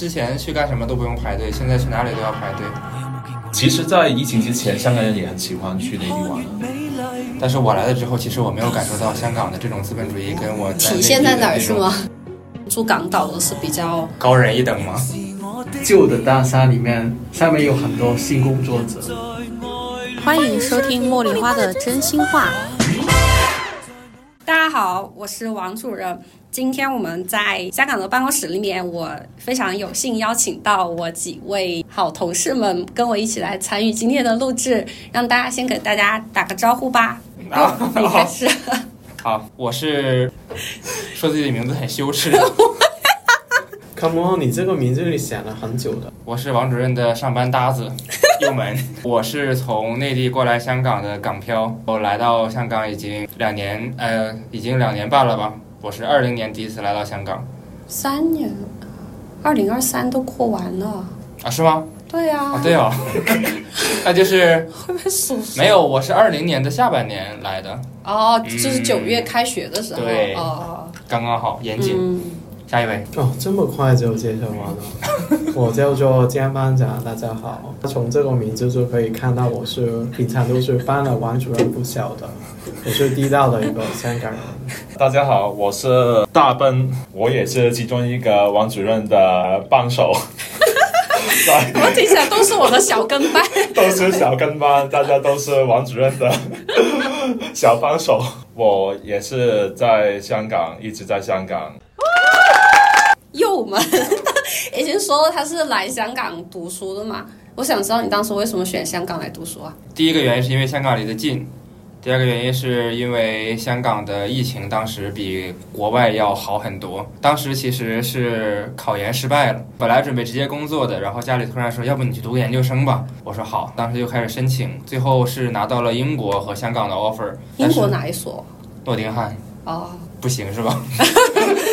之前去干什么都不用排队，现在去哪里都要排队。其实，在疫情之前，香港人也很喜欢去内地玩的。但是我来了之后，其实我没有感受到香港的这种资本主义跟我体现在哪儿是吗？住港岛的是比较高人一等吗？旧的大厦里面，下面有很多性工作者。欢迎收听茉莉花的真心话。大家好，我是王主任。今天我们在香港的办公室里面，我非常有幸邀请到我几位好同事们跟我一起来参与今天的录制，让大家先给大家打个招呼吧。啊，你开始。好，我是说自己的名字很羞耻。Come on，你这个名字你想了很久的。我是王主任的上班搭子，右门。我是从内地过来香港的港漂，我来到香港已经两年，呃，已经两年半了吧。我是二零年第一次来到香港，三年，二零二三都过完了。啊，是吗？对呀、啊，对哦，那就是 会不会数数没有，我是二零年的下半年来的，哦，就是九月开学的时候。对哦，刚刚好，严谨。嗯，下一位，哦，这么快就介绍完了。我叫做江班长，大家好。从这个名字就可以看到，我是平常都是帮了王主任不小的，我是地道的一个香港人。大家好，我是大奔，我也是其中一个王主任的帮手。对，我听起来都是我的小跟班。都是小跟班，大家都是王主任的小帮手。我也是在香港，一直在香港。右门已经说了他是来香港读书的嘛，我想知道你当时为什么选香港来读书啊？第一个原因是因为香港离得近，第二个原因是因为香港的疫情当时比国外要好很多。当时其实是考研失败了，本来准备直接工作的，然后家里突然说，要不你去读个研究生吧。我说好，当时就开始申请，最后是拿到了英国和香港的 offer。英国？哪一所？诺丁汉哦，不行是吧？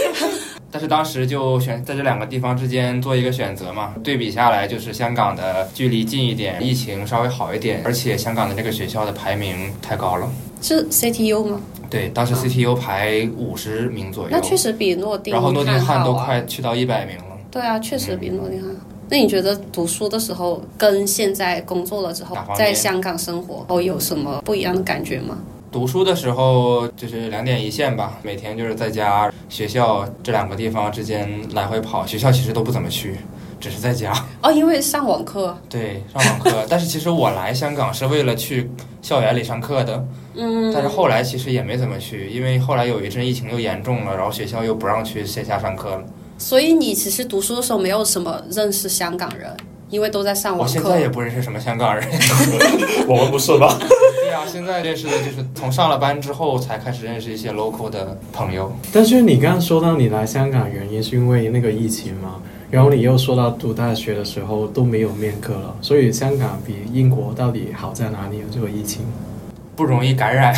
但是当时就选在这两个地方之间做一个选择嘛，对比下来就是香港的距离近一点，疫情稍微好一点，而且香港的这个学校的排名太高了。是 CTU 吗？对，当时 CTU 排五十名左右，那确实比诺丁然后诺丁汉都快去到一百名了。对啊，确实比诺丁汉。那你觉得读书的时候跟现在工作了之后在香港生活后有什么不一样的感觉吗？读书的时候就是两点一线吧，每天就是在家、学校这两个地方之间来回跑。学校其实都不怎么去，只是在家。哦，因为上网课，对，上网课。但是其实我来香港是为了去校园里上课的，嗯，但是后来其实也没怎么去，因为后来有一阵疫情又严重了，然后学校又不让去线下上课了。所以你其实读书的时候没有什么认识香港人，因为都在上网课我现在。也不认识什么香港人。我们不是吧？对呀、现在认识的就是从上了班之后才开始认识一些 local 的朋友。但是你刚刚说到你来香港原因是因为那个疫情嘛，然后你又说到读大学的时候都没有面课了，所以香港比英国到底好在哪里啊？这个疫情？不容易感染，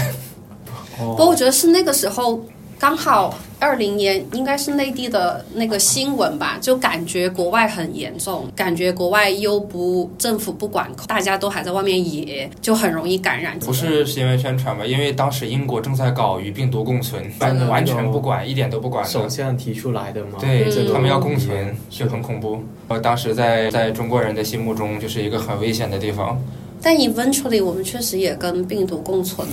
哦不过我觉得是那个时候刚好二零年，应该是内地的那个新闻吧，就感觉国外很严重，感觉国外又不政府不管控，大家都还在外面野，就很容易感染。不是新闻宣传吧？因为当时英国正在搞与病毒共存，完全不管，一点都不管首。相提出来的嘛？对，嗯他们要共存嗯，就很恐怖。呃，当时在在中国人的心目中，就是一个很危险的地方。但 eventually 我们确实也跟病毒共存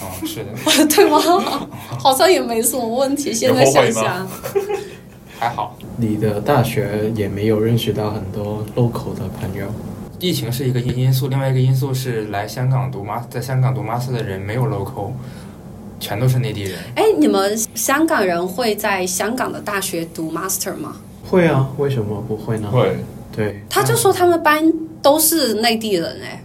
了，哦，是的，对吗？好像也没什么问题。现在想想，还好。你的大学也没有认识到很多 local 的朋友。疫情是一个因因素，另外一个因素是来香港读 mas 在香港读 master 的人没有 local，全都是内地人。哎，你们香港人会在香港的大学读 master 吗？会啊，为什么不会呢？会，对，他就说他们班都是内地人哎。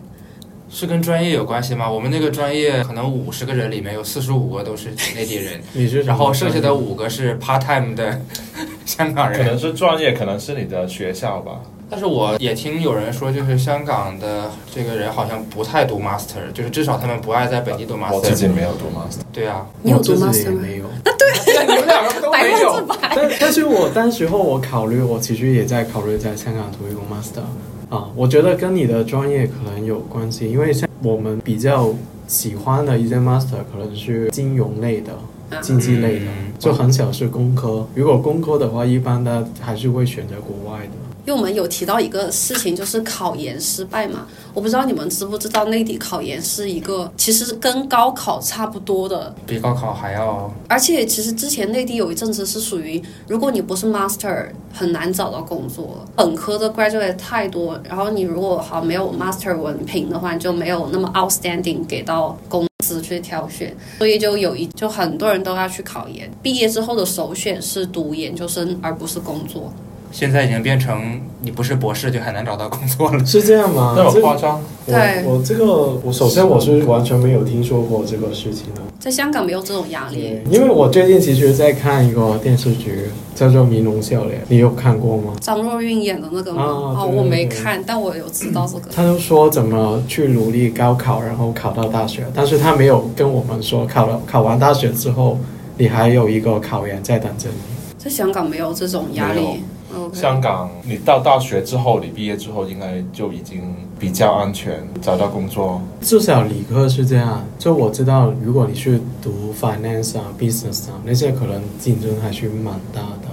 是跟专业有关系吗？我们那个专业可能五十个人里面有四十五个都是内地人，你是然后剩下的五个是 part time 的 香港人。可能是专业，可能是你的学校吧。但是我也听有人说，就是香港的这个人好像不太读 master，就是至少他们不爱在本地读 master。我自己没有读 master，对啊，你有读我自己 master 没有。对 啊，你们两个都没有。但但是我当时候我考虑，我其实也在考虑在香港读一个 master 啊，我觉得跟你的专业可能有关系，因为像我们比较喜欢的一些 master 可能是金融类的，经济类的，嗯就很少是工科。如果工科的话，一般的还是会选择国外的。因为我们有提到一个事情，就是考研失败嘛。我不知道你们知不知道，内地考研是一个其实跟高考差不多的，比高考还要而且其实之前内地有一阵子是属于，如果你不是 master，很难找到工作。本科的 graduate 太多，然后你如果好没有 master 文凭的话，你就没有那么 outstanding 给到公司去挑选，所以就有一就很多人都要去考研。毕业之后的首选是读研究生，而不是工作。现在已经变成你不是博士就很难找到工作了。是这样吗？那么夸张？对我我这个我首先我是完全没有听说过这个事情的。在香港没有这种压力，，因为我最近其实在看一个电视剧，叫做《迷龙笑脸》，你有看过吗？张若昀演的那个吗？啊哦，我没看，但我有知道这个。他就说怎么去努力高考，然后考到大学，但是他没有跟我们说考了考完大学之后，你还有一个考研在等着你。在香港没有这种压力香港，你到大学之后，你毕业之后应该就已经比较安全，找到工作。至少理科是这样，就我知道，如果你去读 finance 啊、business 啊，那些可能竞争还是蛮大的。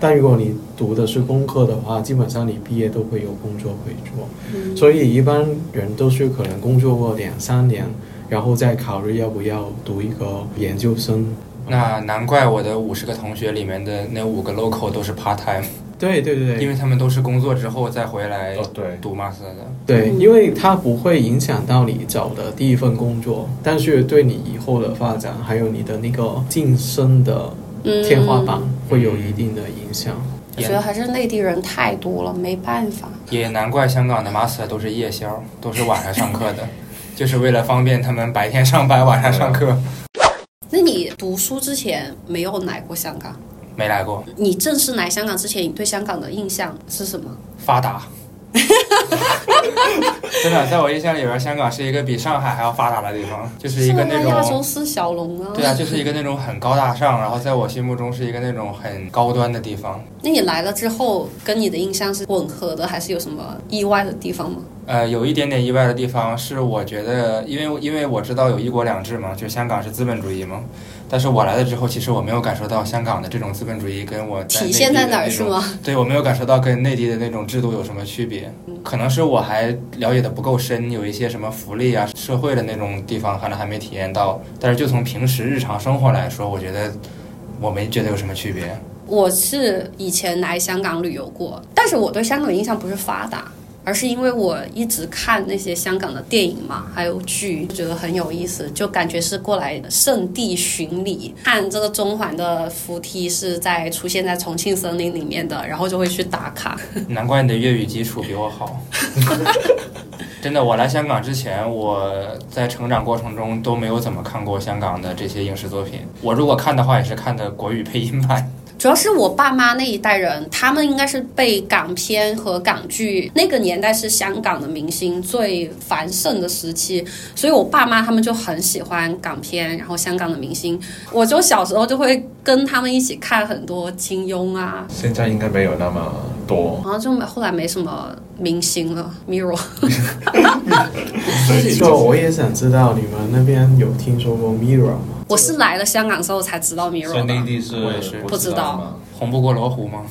但如果你读的是工科的话，基本上你毕业都会有工作可以做，嗯所以一般人都是可能工作过两三年，然后再考虑要不要读一个研究生。那难怪我的五十个同学里面的那五个 local 都是 part time，对对对，因为他们都是工作之后再回来哦，对，读 master 的。对，嗯因为它不会影响到你找的第一份工作，但是对你以后的发展，还有你的那个晋升的天花板嗯会有一定的影响。我觉得还是内地人太多了，没办法。也难怪香港的 master 都是夜宵，都是晚上上课的，就是为了方便他们白天上班，晚上上课。那你读书之前没有来过香港？没来过，你正式来香港之前，你对香港的印象是什么？发达。真的，在我印象里边，香港是一个比上海还要发达的地方，就是一个那是啊亚洲种，四小龙啊。对啊，就是一个那种很高大上，然后在我心目中是一个那种很高端的地方。那你来了之后，跟你的印象是吻合的，还是有什么意外的地方吗？呃，有一点点意外的地方是，我觉得，因为因为我知道有一国两制嘛，就香港是资本主义嘛，但是我来了之后，其实我没有感受到香港的这种资本主义跟我在体现在哪儿是吗？对我没有感受到跟内地的那种制度有什么区别，可能是我还了解的不够深，有一些什么福利啊、社会的那种地方可能还没体验到。但是就从平时日常生活来说，我觉得我没觉得有什么区别。我是以前来香港旅游过，但是我对香港的印象不是发达，而是因为我一直看那些香港的电影嘛，还有剧，觉得很有意思，就感觉是过来圣地巡礼，看这个中环的扶梯是在出现在重庆森林里面的，然后就会去打卡。难怪你的粤语基础比我好。真的，我来香港之前，我在成长过程中都没有怎么看过香港的这些影视作品。我如果看的话，也是看的国语配音版。主要是我爸妈那一代人，他们应该是被港片和港剧那个年代是香港的明星最繁盛的时期，所以我爸妈他们就很喜欢港片，然后香港的明星，我就小时候就会跟他们一起看很多金庸啊，现在应该没有那么多。然后就后来没什么明星了，Miro。就我也想知道你们那边有听说过 Mirror 吗？我是来了香港之后才知道所以 Miro 的。内地是不不知道？红不过罗湖吗？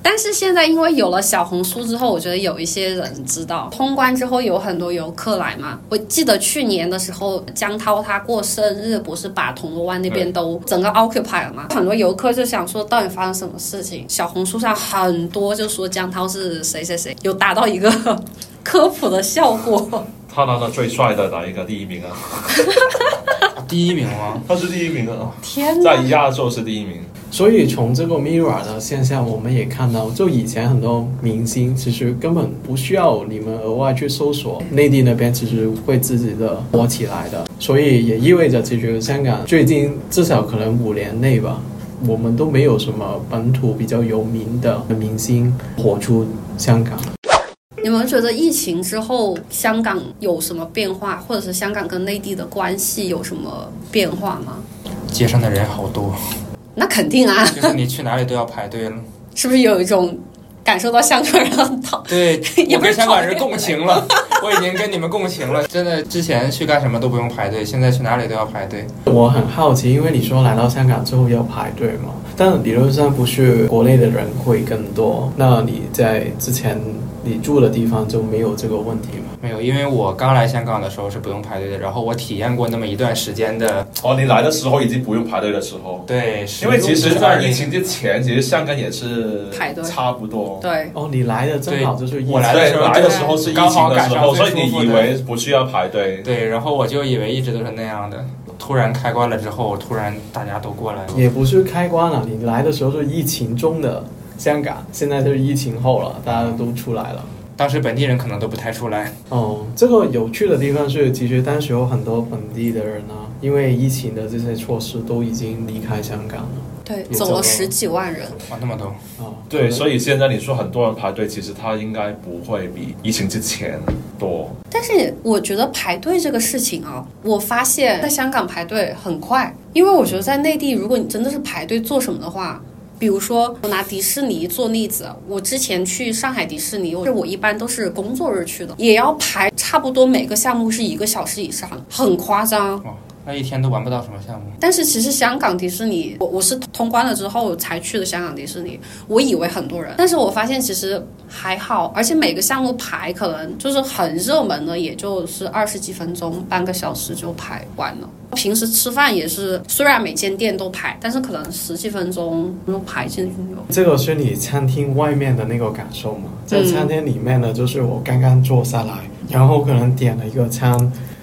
但是现在因为有了小红书之后，我觉得有一些人知道，通关之后有很多游客来嘛。我记得去年的时候，江涛他过生日，不是把铜锣湾那边都整个 occupy 了嘛？很多游客就想说，到底发生什么事情？小红书上很多就说江涛是谁谁谁，有达到一个 科普的效果。他拿了最帅的哪一个第一名啊？第一名吗？他是第一名啊，天在！亚洲是第一名。所以从这个 Mirror 的现象，我们也看到，就以前很多明星其实根本不需要你们额外去搜索，内地那边其实会自己的火起来的。所以也意味着，其实香港最近至少可能五年内吧，我们都没有什么本土比较有名的明星火出香港。你们觉得疫情之后香港有什么变化，或者是香港跟内地的关系有什么变化吗？街上的人好多，那肯定啊，就是你去哪里都要排队了。是不是有一种感受到香港人很讨。对 也不是我跟香港人共情了，我已经跟你们共情了。真的，之前去干什么都不用排队，现在去哪里都要排队。我很好奇，因为你说来到香港之后要排队嘛，但理论上不是国内的人会更多，那你在之前你住的地方就没有这个问题吗？没有，因为我刚来香港的时候是不用排队的，然后我体验过那么一段时间的，哦，你来的时候已经不用排队的时候，对，因为其实，在疫20情之前，其实香港也是排队差不多。对，哦，你来的正好就是疫情我来的时候来的时候是疫刚好情的时候，所以你以为不需要排队。对，然后我就以为一直都是那样的，突然开关了之后，突然大家都过来了。也不是开关了，你来的时候是疫情中的香港，现在就是疫情后了，大家都出来了。当时本地人可能都不太出来，哦，这个有趣的地方是，其实当时有很多本地的人呢，因为疫情的这些措施都已经离开香港了。对，走了十几万人。哇，那么多，哦，对，所以以现在你说很多人排队，其实他应该不会比疫情之前多。但是我觉得排队这个事情啊，我发现在香港排队很快，因为我觉得在内地，如果你真的是排队做什么的话。比如说，我拿迪士尼做例子，我之前去上海迪士尼，我我一般都是工作日去的，也要排差不多每个项目是一个小时以上，很夸张。那一天都玩不到什么项目。但是其实香港迪士尼，我我是通关了之后才去的香港迪士尼，我以为很多人，但是我发现其实还好，而且每个项目排可能就是很热门的，也就是二十几分钟、半个小时就排完了。平时吃饭也是，虽然每间店都排，但是可能十几分钟就排进去了。这个是你餐厅外面的那个感受吗？在餐厅里面呢，就是我刚刚坐下来，然后可能点了一个餐，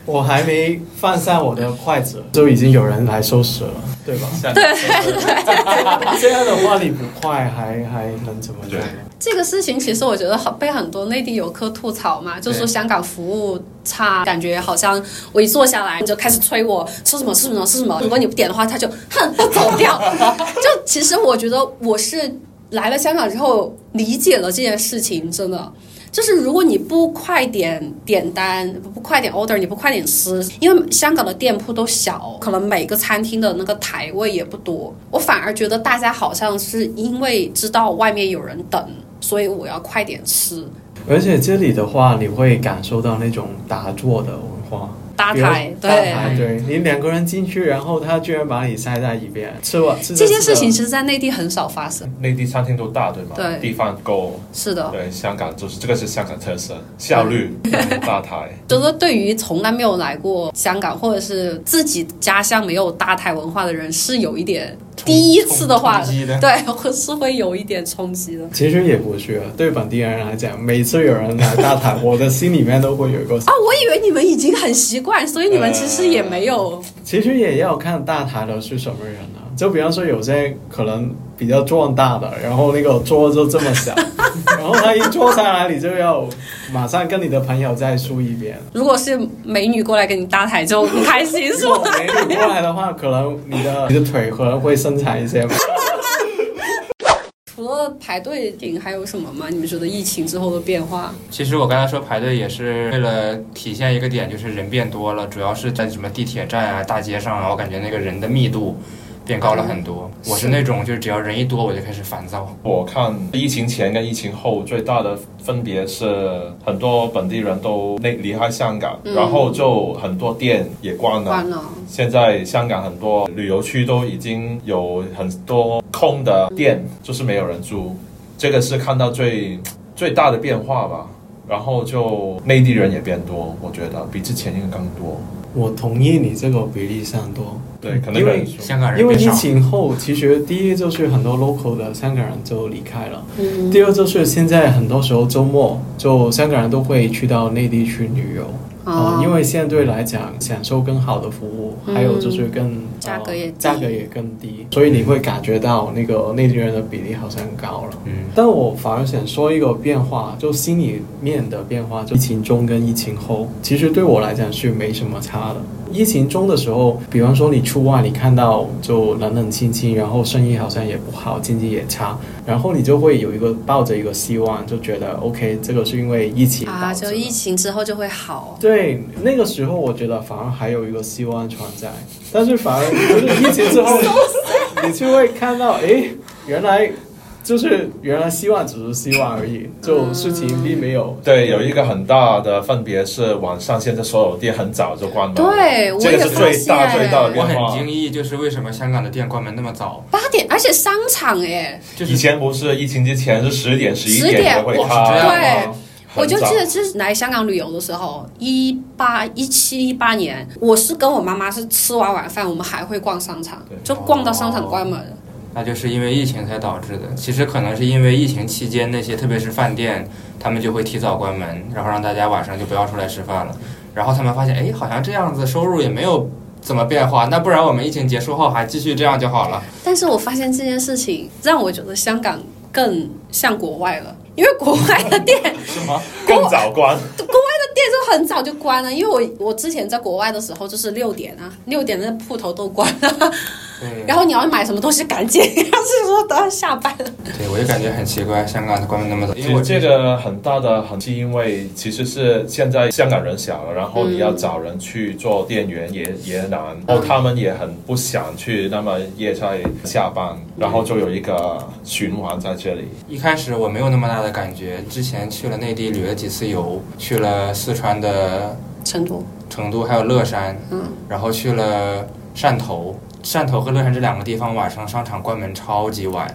我还没放下我的筷子，就已经有人来收拾了，对吧？对 这样的话，你不快还还能怎么样呢？这个事情其实我觉得很被很多内地游客吐槽嘛，就说香港服务差，感觉好像我一坐下来你就开始催我吃什么吃什么吃什么，如果你不点的话，他就哼不走掉。就其实我觉得我是来了香港之后理解了这件事情，真的。就是如果你不快点点单，不快点 order，你不快点吃，因为香港的店铺都小，可能每个餐厅的那个台位也不多，我反而觉得大家好像是因为知道外面有人等，所以我要快点吃。而且这里的话，你会感受到那种打坐的文化。搭台对，对你两个人进去，然后他居然把你塞在一边，吃完吃这件事情其实在内地很少发生。内地餐厅都大，对吗？对地方够。是的，对，香港就是这个是香港特色，效率搭台。就说对于从来没有来过香港或者是自己家乡没有搭台文化的人，是有一点冲第一次的话，的对，会是会有一点冲击的。其实也不是，对本地人来讲，每次有人来大台，我的心里面都会有一个。啊，我以为你们已经很习惯，所以你们其实也没有。其实也要看大台的是什么人啊。就比方说，有些可能比较壮大的，然后那个桌就这么小，然后他一坐下来，你就要马上跟你的朋友再说一遍。如果是美女过来跟你搭台，就很开心，是如果吧？美女过来的话，可能你的你的腿可能会伸长一些嘛。除了排队顶，还有什么吗？你们觉得疫情之后的变化？其实我刚才说排队也是为了体现一个点，就是人变多了，主要是在什么地铁站啊、大街上啊，我感觉那个人的密度变高了很多。我是那种就是只要人一多我就开始烦躁。我看疫情前跟疫情后最大的分别是，很多本地人都那离开香港，嗯然后就很多店也关了。关了，现在香港很多旅游区都已经有很多空的店，就是没有人租，这个是看到最 最大的变化吧。然后就内地人也变多，我觉得比之前应该更多。我同意你这个比例上多，对，可能因为香港人因为疫，情后，其实第一就是很多 local 的香港人就离开了。嗯，第二就是现在很多时候周末，就香港人都会去到内地去旅游，哦。呃，因为相对来讲享受更好的服务，嗯还有就是更价格也价格也更低，所以你会感觉到那个内地人的比例好像高了。嗯，但我反而想说一个变化，就心里面的变化，就疫情中跟疫情后，其实对我来讲是没什么差的。疫情中的时候，比方说你出外，你看到就冷冷清清，然后生意好像也不好，经济也差，然后你就会有一个抱着一个希望，就觉得 OK，这个是因为疫情啊，就疫情之后就会好。对，那个时候我觉得反而还有一个希望存在，但是反而就是疫情之后，你就会看到，诶，原来就是原来希望只是希望而已，就事情并没有。对，有一个很大的分别是，晚上现在所有店很早就关门。对，我这个是也发最大现最大的我很。惊异，就是为什么香港的店关门那么早？八点，而且商场哎，就是以前不是疫情之前是十点、十一点才会开，吗我就记得是来香港旅游的时候，一八一七一八年，我是跟我妈妈是吃完晚饭，我们还会逛商场，就逛到商场关门。那就是因为疫情才导致的。其实可能是因为疫情期间那些特别是饭店，他们就会提早关门，然后让大家晚上就不要出来吃饭了。然后他们发现，哎，好像这样子收入也没有怎么变化，那不然我们疫情结束后还继续这样就好了。但是我发现这件事情让我觉得香港更像国外了，因为国外的店 什么？更早关。国外的店就很早就关了，因为我我之前在国外的时候就是六点啊，六点那铺头都关了，对，然后你要买什么东西赶紧，要是说都要下班了。对我就感觉很奇怪，香港它关门那么早，因为这个很大的很是因为其实是现在香港人小了，然后你要找人去做店员也也难，然后他们也很不想去那么夜才下班，然后就有一个循环在这里。一开始我没有那么大的感觉，之前去了内地旅了几次游，去了四川的成都，成都，还有乐山，嗯，然后去了汕头，汕头和乐山这两个地方晚上商场关门超级晚，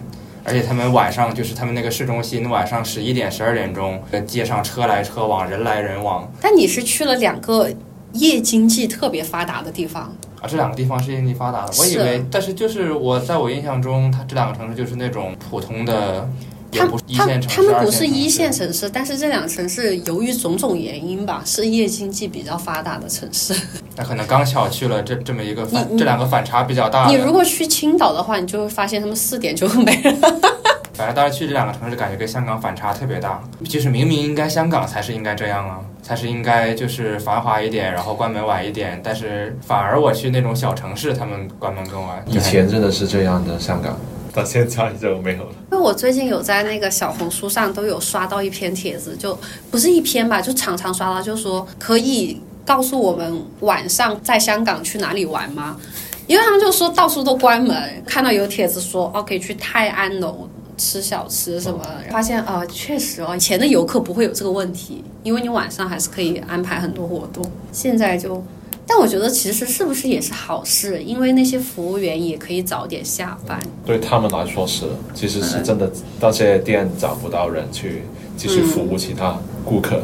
而且他们晚上就是他们那个市中心晚上十一点、十二点钟，呃街上车来车往，人来人往。但你是去了两个夜经济特别发达的地方，啊，这两个地方是经济发达的，我以是。为，但是就是我在我印象中，它这两个城市就是那种普通的，也他不是一他线城市，他们不是一线城市。但是这两个城市由于种种原因吧，是夜经济比较发达的城市。那可能刚巧去了这这么一个反，这两个反差比较大。你如果去青岛的话，你就会发现他们四点就没了。反正当时去这两个城市，感觉跟香港反差特别大。就是明明应该香港才是应该这样啊，才是应该就是繁华一点，然后关门晚一点。但是反而我去那种小城市，他们关门更晚。以前真的是这样的香港，到现在就没有了。我最近有在那个小红书上都有刷到一篇帖子，就不是一篇吧，就常常刷到，就说可以告诉我们晚上在香港去哪里玩吗？因为他们就说到处都关门，看到有帖子说哦可以去泰安楼吃小吃什么，发现呃确实哦，以前的游客不会有这个问题，因为你晚上还是可以安排很多活动，现在就。但我觉得其实是不是也是好事，因为那些服务员也可以早点下班。对他们来说是，其实是真的，那些店找不到人去继续服务其他顾客。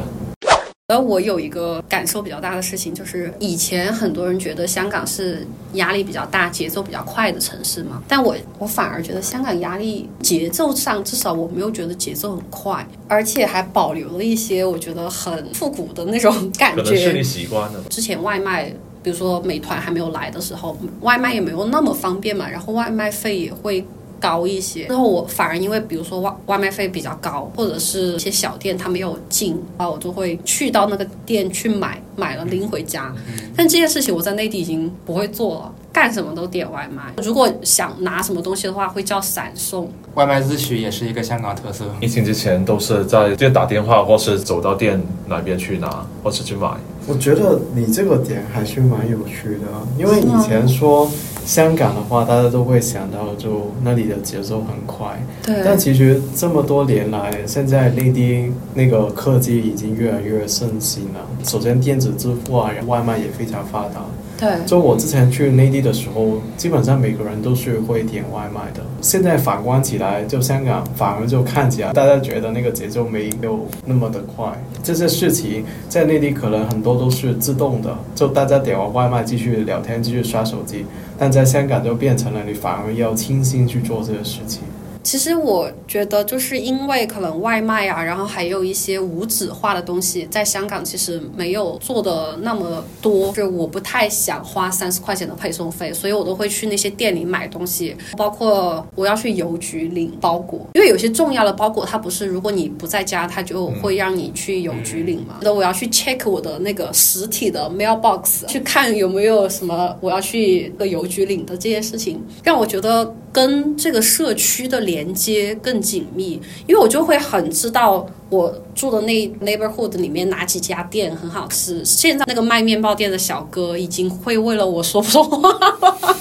而我有一个感受比较大的事情，就是以前很多人觉得香港是压力比较大、节奏比较快的城市嘛，但我我反而觉得香港压力节奏上，至少我没有觉得节奏很快，而且还保留了一些我觉得很复古的那种感觉可能是你。习惯了。之前外卖，比如说美团还没有来的时候，外卖也没有那么方便嘛，然后外卖费也会高一些。然后我反而因为比如说外外卖费比较高，或者是一些小店它没有进啊，我就会去到那个店去买，买了拎回家。但这件事情我在内地已经不会做了，干什么都点外卖。如果想拿什么东西的话，会叫闪送。外卖自取也是一个香港特色。疫情之前都是在店打电话，或是走到店那边去拿，或是去买。我觉得你这个点还是蛮有趣的，因为以前说香港的话，大家都会想到就那里的节奏很快，对但其实这么多年来，现在内地那个科技已经越来越盛行了。首先电子支付啊，然后外卖也非常发达。对，就我之前去内地的时候，基本上每个人都是会点外卖的。现在反观起来，就香港反而就看起来大家觉得那个节奏没有那么的快。这些事情在内地可能很多都是自动的，就大家点完外卖继续聊天，继续刷手机。但在香港就变成了你反而要清心去做这个事情。其实我觉得，就是因为可能外卖啊，然后还有一些无纸化的东西，在香港其实没有做的那么多，就是我不太想花三十块钱的配送费，所以我都会去那些店里买东西，包括我要去邮局领包裹，因为有些重要的包裹它不是如果你不在家，它就会让你去邮局领嘛。那、我要去 check 我的那个实体的 mailbox，去看有没有什么我要去个邮局领的这些事情，让我觉得跟这个社区的连接更紧密，因为我就会很知道我住的那 neighborhood 里面哪几家店很好吃。现在那个卖面包店的小哥已经会为了我说不说话了。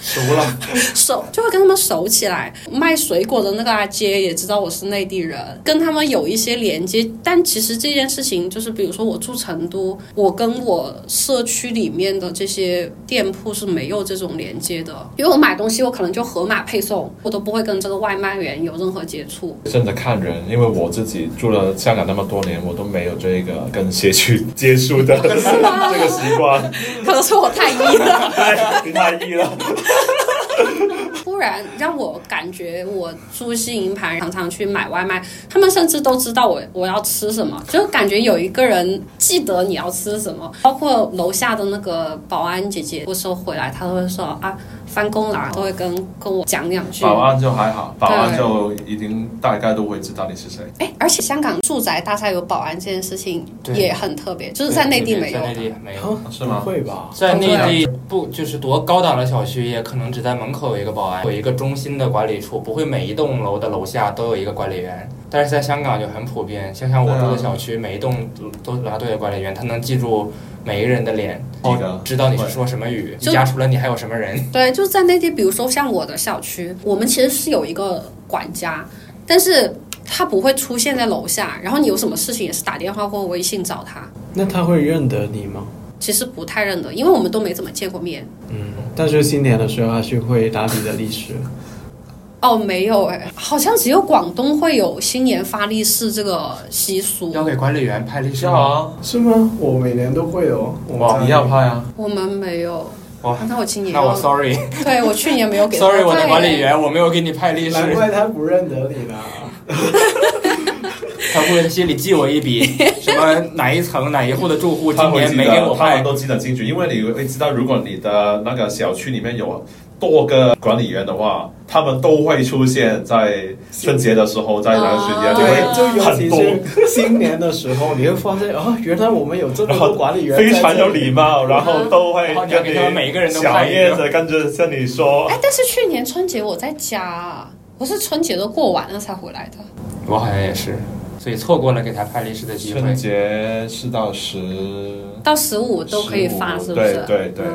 熟了，熟就会跟他们熟起来。卖水果的那个阿姐也知道我是内地人，跟他们有一些连接。但其实这件事情就是，比如说我住成都，我跟我社区里面的这些店铺是没有这种连接的，因为我买东西我可能就盒马配送，我都不会跟这个外卖员有任何接触。真的看人，因为我自己住了香港那么多年，我都没有这个跟鞋去接触的 这个习惯。可能是我太医了。对，你太医了。突然让我感觉我住新营盘，常常去买外卖，他们甚至都知道我我要吃什么，就感觉有一个人记得你要吃什么。包括楼下的那个保安姐姐，有时候回来，她都会说啊，翻工了，都会跟跟我讲两句。保安就还好，保安就已经大概都会知道你是谁。哎，而且香港住宅大厦有保安这件事情对也很特别，就是在内地没有在内地。没有。是吗不会吧？在内地不就是多高档的小区，也可能只在门口有一个保安，有一个中心的管理处，不会每一栋楼的楼下都有一个管理员。但是在香港就很普遍，像像我住的小区，每一栋都楼下都有管理员，他能记住每一个人的脸，哦知道你是说什么语，你家除了你还有什么人。对，就是在那地，比如说像我的小区，我们其实是有一个管家，但是他不会出现在楼下，然后你有什么事情也是打电话或微信找他。那他会认得你吗？其实不太认得，因为我们都没怎么见过面。嗯，但是新年的时候还是会打理的历史。哦，没有哎，好像只有广东会有新年发利是这个习俗，要给管理员派利是？啊，是吗？我每年都会有。哇，你要拍啊？我们没有。哇那我今年那我 sorry 对我去年没有给他 sorry 我的管理员，我没有给你派利是，难怪他不认得你啦。他会在心里记我一笔，什么哪一层哪一户的住户今年没给我得，他们。都记得清楚，因为你会知道，如果你的那个小区里面有多个管理员的话，他们都会出现在春节的时候，在那个时间，啊就对，会就尤其很多，是新年的时候，你会发现哦，原来我们有这么多管理员，非常有礼。貌，然后都会然后你要跟给他们每一个人都小叶子跟着向你说，哎，但是去年春节我在家，我是春节都过完了才回来的。我好像也是，所以错过了给他拍历史的机会春。节是到十到十五都可以发，是不是？对对对。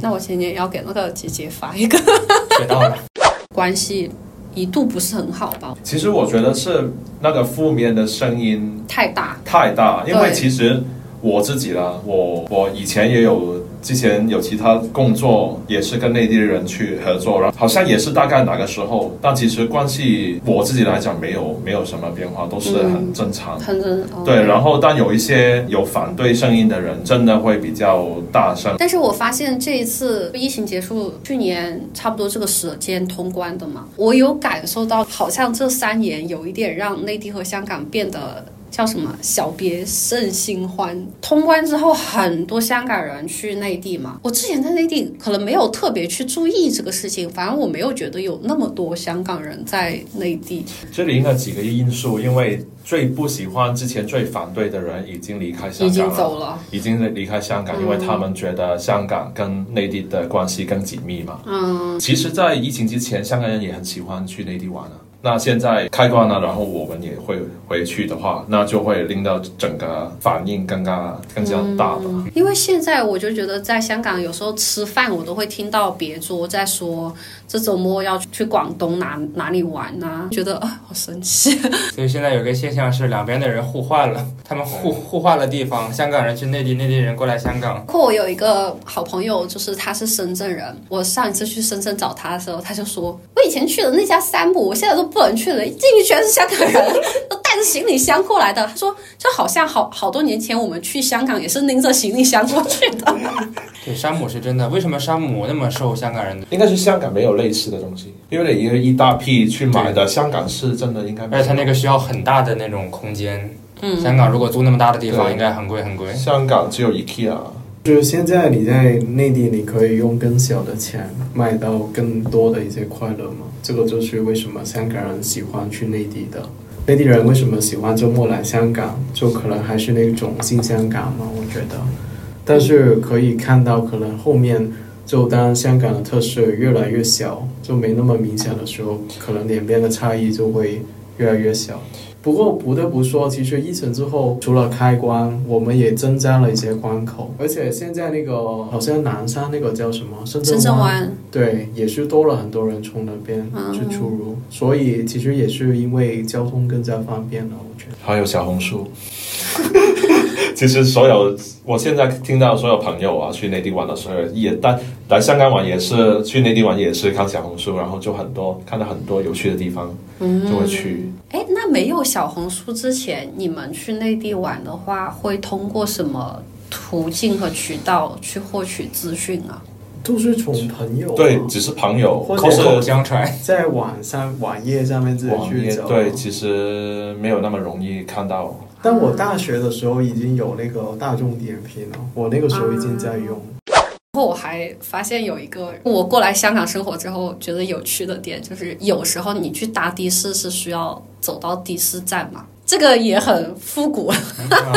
那我今年要给那个姐姐发一个，学到了，关系一度不是很好吧？其实我觉得是那个负面的声音太大，太大，因为其实我自己啦，我我以前也有，之前有其他工作，也是跟内地的人去合作，然后好像也是大概哪个时候，但其实关系我自己来讲没有没有什么变化，都是很正常。很正常对，然后但有一些有反对声音的人，真的会比较大声。但是我发现这一次疫情结束，去年差不多这个时间通关的嘛，我有感受到，好像这三年有一点让内地和香港变得。叫什么？小别胜新欢。通关之后，很多香港人去内地嘛。我之前在内地可能没有特别去注意这个事情，反正我没有觉得有那么多香港人在内地。这里应该几个因素，因为最不喜欢之前最反对的人已经离开香港已经了。走了，已经离开香港，因为他们觉得香港跟内地的关系更紧密嘛。嗯，其实，在疫情之前，香港人也很喜欢去内地玩啊。那现在开关了，然后我们也会回去的话，那就会令到整个反应更加更加大吧。因为现在我就觉得在香港有时候吃饭，我都会听到别桌在说这周末要去广东哪哪里玩呐、觉得啊好神奇。所以现在有个现象是两边的人互换了，他们互互换了地方，香港人去内地，内地人过来香港。包括我有一个好朋友，就是他是深圳人，我上一次去深圳找他的时候，他就说我以前去的那家三姆，我现在都不能去了，一进去全是香港人，都带着行李箱过来的。他说就好像好好多年前我们去香港也是拎着行李箱过去的。对，山姆是真的。为什么山姆那么受香港人的？应该是香港没有类似的东西，因为你一个一大批去买的，香港是真的应该没有。而且它那个需要很大的那种空间。嗯，香港如果租那么大的地方，应该很贵很贵。香港只有 IKEA，就是现在你在内地，你可以用更小的钱买到更多的一些快乐嘛？这个就是为什么香港人喜欢去内地的。内地人为什么喜欢周末来香港？就可能还是那种新香港嘛，我觉得。但是可以看到，可能后面就当香港的特色越来越小，就没那么明显的时候，可能两边的差异就会越来越小。不过不得不说，其实疫情之后，除了开关，我们也增加了一些关口，而且现在那个好像南山那个叫什么深圳湾，对，也是多了很多人从那边嗯去出入，所以其实也是因为交通更加方便了，我觉得。还有小红书。其实所有我现在听到所有朋友啊，去内地玩的时候，也但来香港玩也是去内地玩也是看小红书，然后就很多看到很多有趣的地方，就会去。哎，那没有小红书之前，你们去内地玩的话，会通过什么途径和渠道去获取资讯啊？都是从朋友、啊、对，只是朋友，或者口口相传。在网上网页上面自己网页，去找。对，其实没有那么容易看到。但我大学的时候已经有那个大众点评了，我那个时候已经在用。然后我还发现有一个我过来香港生活之后觉得有趣的点，就是有时候你去搭的士是需要走到的士站嘛，这个也很复古，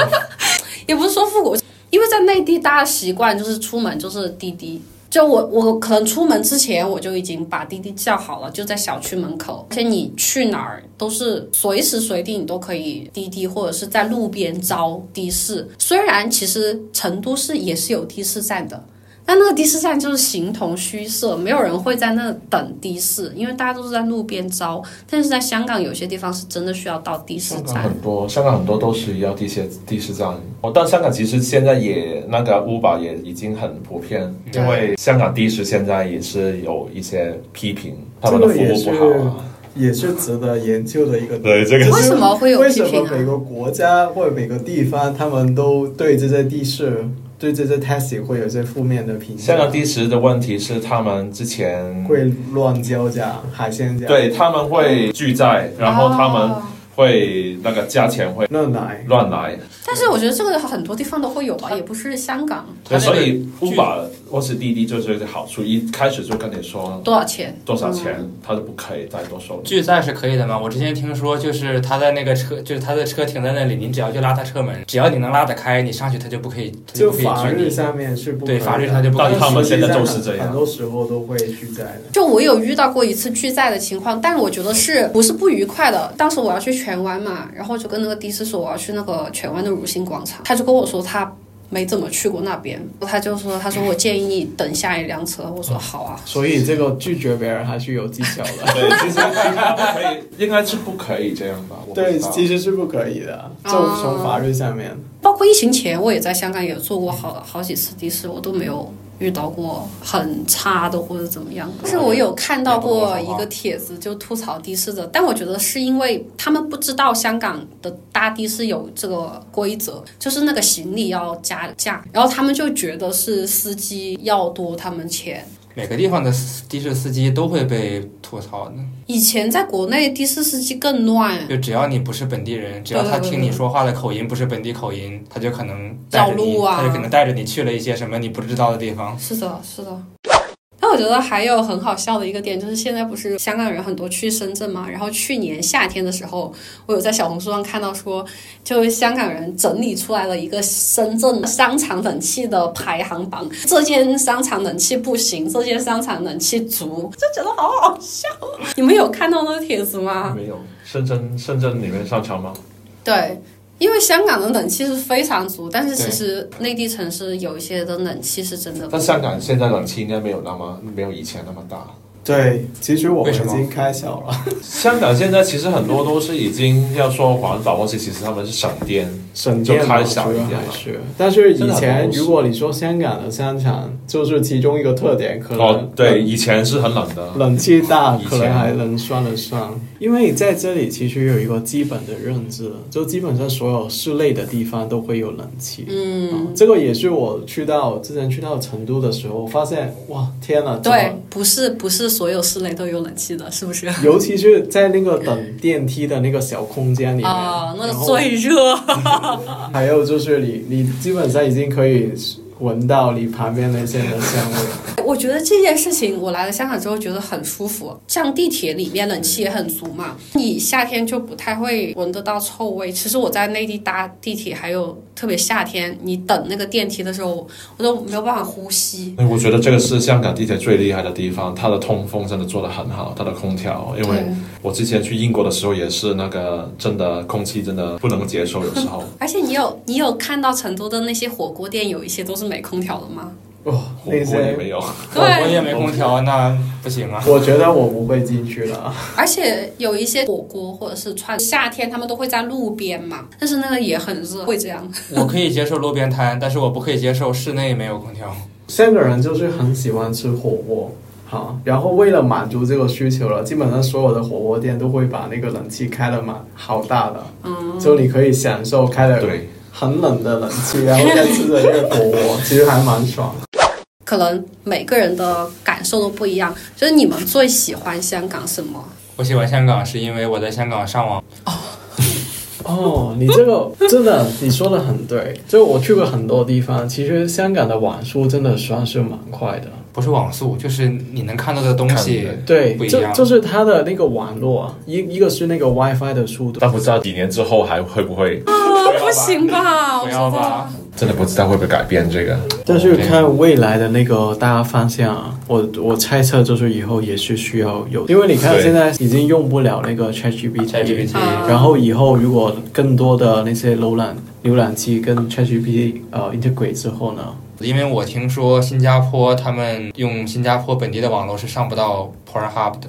也不是说复古，因为在内地大家习惯就是出门就是滴滴。就我我可能出门之前我就已经把滴滴叫好了，就在小区门口，而且你去哪儿都是随时随地你都可以滴滴，或者是在路边招的士。虽然其实成都市也是有的士站的，但那个的士站就是形同虚设，没有人会在那等的士，因为大家都是在路边招。但是在香港有些地方是真的需要到的士站。很多，香港很多都是要地铁的士站。哦，但香港其实现在也那个 Uber 也已经很普遍，因为香港的士现在也是有一些批评，他们的服务不好啊。也是值得研究的一个点。对这个为什么会有为什批评啊？么每个国家或者每个地方，他们都对这些的士、对这些 taxi 会有一些负面的评价？香港的士的问题是他们之前会乱交价、海鲜价，对他们会拒载，然后他们哦。会那个价钱会乱来。乱来，但是我觉得这个很多地方都会有吧，也不是香港。对，所以它那个 Uber 或是滴滴就是这个好处，一开始就跟你说多少钱？多少钱，他就不可以再多收你。拒载是可以的吗？我之前听说，就是他在那个车，就是他的车停在那里，你只要去拉他车门，只要你能拉得开，你上去他就不可以，他就不可以法律。上面是不对法律上就不可以但他们现在都是这样很多时候都会拒载的。就我有遇到过一次拒载的情况，但是我觉得是不是不愉快的？当时我要去荃湾嘛，然后就跟那个的士说我要去那个荃湾的如新广场，他就跟我说他没怎么去过那边，他就说他说我建议你等下一辆车，我说好啊。所以这个拒绝别人还是有技巧的。对，其实不可以，应该是不可以这样吧？对，其实是不可以的，就从法律上面。包括疫情前，我也在香港也做过好好几次的士，我都没有遇到过很差的或者怎么样。但是我有看到过一个帖子，就吐槽的士的，但我觉得是因为他们不知道香港的搭的士有这个规则，就是那个行李要加价，然后他们就觉得是司机要多他们钱。每个地方的的士司机都会被吐槽的，以前在国内的士司机更乱，就只要你不是本地人，只要他听你说话的口音不是本地口音，他就可能带着你，绕路啊他就可能带着你去了一些什么你不知道的地方。是的，是的。但我觉得还有很好笑的一个点，就是现在不是香港人很多去深圳嘛，然后去年夏天的时候，我有在小红书上看到说，就香港人整理出来了一个深圳商场冷气的排行榜，这间商场冷气不行，这间商场冷气足，就觉得好好笑。你们有看到那个帖子吗？没有深圳深圳里面商场吗？对。因为香港的冷气是非常足，但是其实内地城市有一些的冷气是真的但香港现在冷气应该没有那么没有以前那么大。对，其实我们已经开小了，香港现在其实很多都是已经要说环保，或是其实他们是省电，省电就开小一点是。但是以前如果你说香港的商场，就是其中一个特点，可能哦，对，以前是很冷的。冷气大，以前可能还能算得上。因为在这里其实有一个基本的认知，就基本上所有室内的地方都会有冷气。嗯，啊这个也是我去到之前去到成都的时候发现，哇，天呐，怎么对，不是不是所有室内都有冷气的，是不是？尤其是在那个等电梯的那个小空间里面，啊，那最热。还有就是你你基本上已经可以闻到你旁边那些人的香味。我觉得这件事情，我来了香港之后觉得很舒服。像地铁里面冷气也很足嘛，你夏天就不太会闻得到臭味。其实我在内地搭地铁，还有特别夏天，你等那个电梯的时候，我都没有办法呼吸。哎我觉得这个是香港地铁最厉害的地方，它的通风真的做得很好，它的空调，因为我之前去英国的时候也是那个真的空气真的不能接受，有时候而且你有你有看到成都的那些火锅店，有一些都是没空调的吗？哦、火那些锅也没有。我我也没空调，那不行啊。我觉得我不会进去了。而且有一些火锅或者是串夏天，他们都会在路边嘛，但是那个也很热，会这样。我可以接受路边摊，但是我不可以接受室内没有空调。香港人就是很喜欢吃火锅，好，然后为了满足这个需求了，基本上所有的火锅店都会把那个冷气开的蛮好大的，嗯，就你可以享受开的对，很冷的冷气，然后再吃着这个火锅，其实还蛮爽。可能每个人的感受都不一样。就是你们最喜欢香港什么？我喜欢香港是因为我在香港上网，哦，你这个真的你说的很对，就我去过很多地方，其实香港的网速真的算是蛮快的。不是网速，就是你能看到的东西对不，一样就就是它的那个网络，一一个是那个 WiFi 的速度，但不知道几年之后还会不会，啊，不行吧？不要吧？真的不知道会不会改变这个。但是看未来的那个大方向啊，我我猜测就是以后也是需要有，因为你看现在已经用不了那个啊然后以后如果更多的那些浏览浏览器跟 ChatGPT 呃 integrate 之后呢，因为我听说新加坡他们用新加坡本地的网络是上不到 Pornhub 的。